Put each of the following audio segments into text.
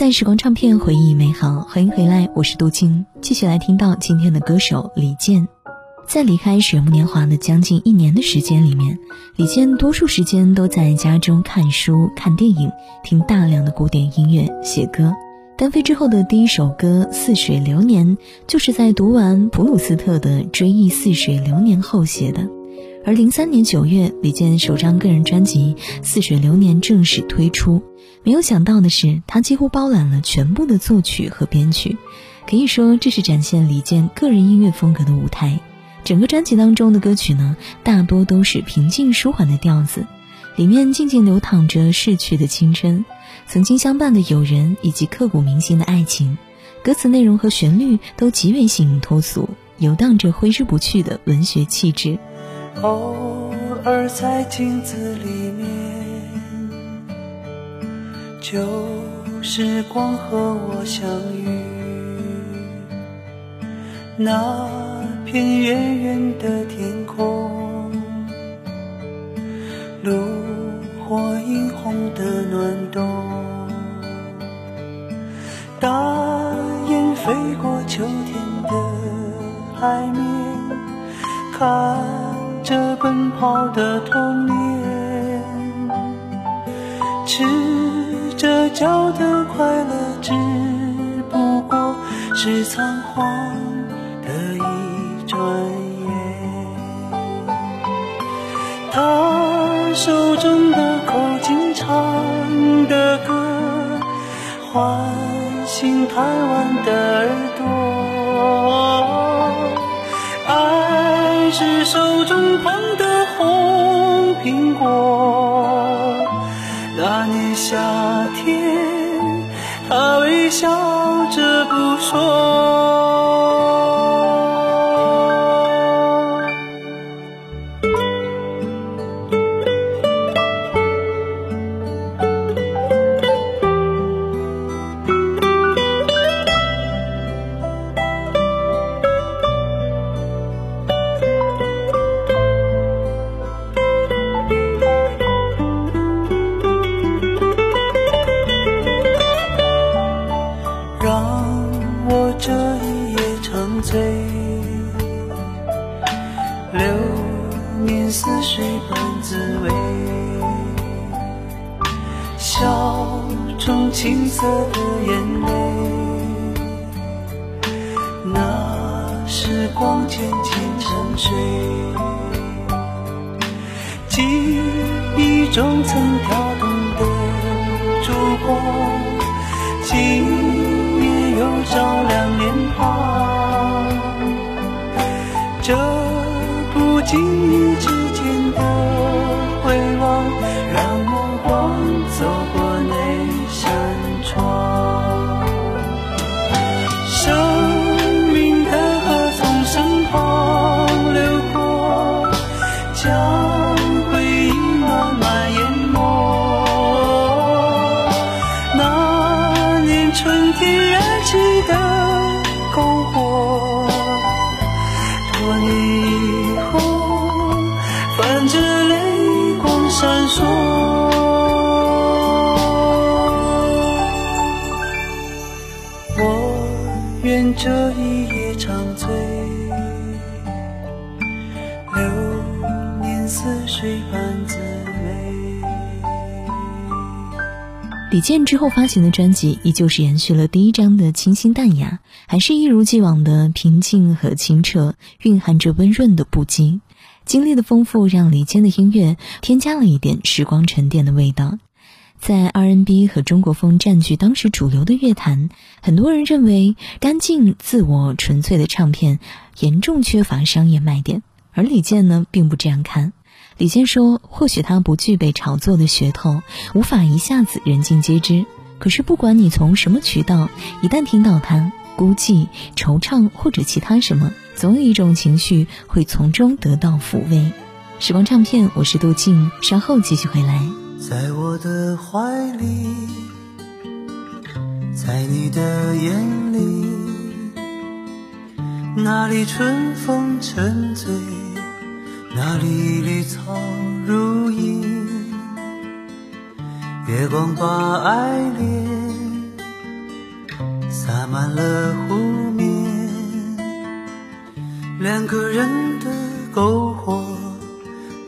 在时光唱片回忆美好，欢迎回来，我是杜青，继续来听到今天的歌手李健。在离开水木年华的将近一年的时间里面，李健多数时间都在家中看书、看电影，听大量的古典音乐、写歌。单飞之后的第一首歌《似水流年》，就是在读完普鲁斯特的《追忆似水流年》后写的。而零三年九月，李健首张个人专辑《似水流年》正式推出。没有想到的是，他几乎包揽了全部的作曲和编曲，可以说这是展现李健个人音乐风格的舞台。整个专辑当中的歌曲呢，大多都是平静舒缓的调子，里面静静流淌着逝去的青春，曾经相伴的友人以及刻骨铭心的爱情。歌词内容和旋律都极为新颖脱俗，游荡着挥之不去的文学气质。偶尔在镜子里面，旧时光和我相遇，那片远远的天空，炉火映红的暖冬，大雁飞过秋天的海面，看。着奔跑的童年，赤着脚的快乐，只不过是仓皇的一转眼。他手中的口琴唱的歌，唤醒台湾的耳朵。爱是手中捧的红苹果。夏天，他微笑着不说。似水般滋味，笑中青涩的眼泪，那时光渐渐沉睡，记忆中曾跳动的烛光，今夜又照亮脸庞，这不经意之间的回望，让目光走过那扇窗。生命的河从身旁流过，以后，泛着泪光闪烁。我愿这一夜长醉，流年似水般滋李健之后发行的专辑依旧是延续了第一张的清新淡雅，还是一如既往的平静和清澈，蕴含着温润的不羁。经历的丰富让李健的音乐添加了一点时光沉淀的味道。在 R&B 和中国风占据当时主流的乐坛，很多人认为干净、自我、纯粹的唱片严重缺乏商业卖点，而李健呢并不这样看。李健说：“或许他不具备炒作的噱头，无法一下子人尽皆知。可是不管你从什么渠道，一旦听到他，孤寂、惆怅或者其他什么，总有一种情绪会从中得到抚慰。时光唱片，我是杜静，稍后继续回来。在我的怀里，在你的眼里，那里春风沉醉，那里绿草如茵，月光把爱恋洒满了湖面，两个人的篝火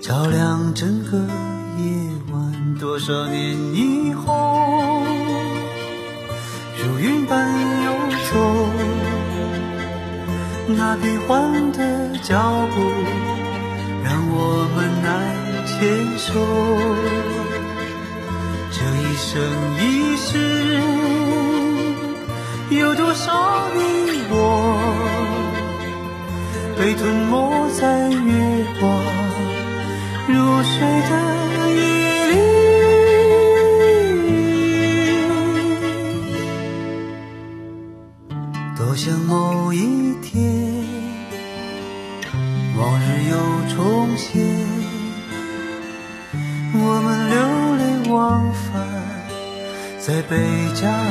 照亮整个夜晚。多少年以后，如云般游走，那变幻的脚步牵手。这一生一世，有多少你我被吞没在月光如水的夜里？多想某一天，往日又重现，我们流连忘返在贝加尔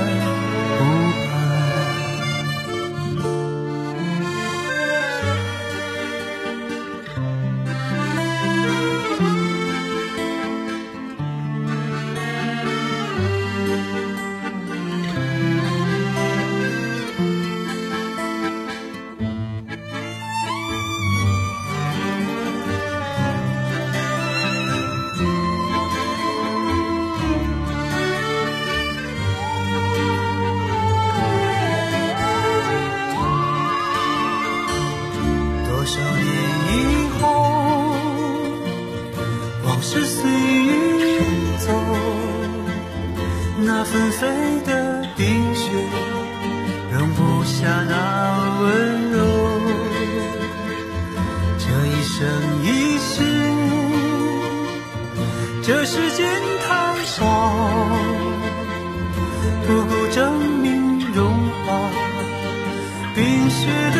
湖畔。往事随云走，那纷飞的冰雪容不下那温柔。这一生一世，这时间太少，不够证明融化冰雪的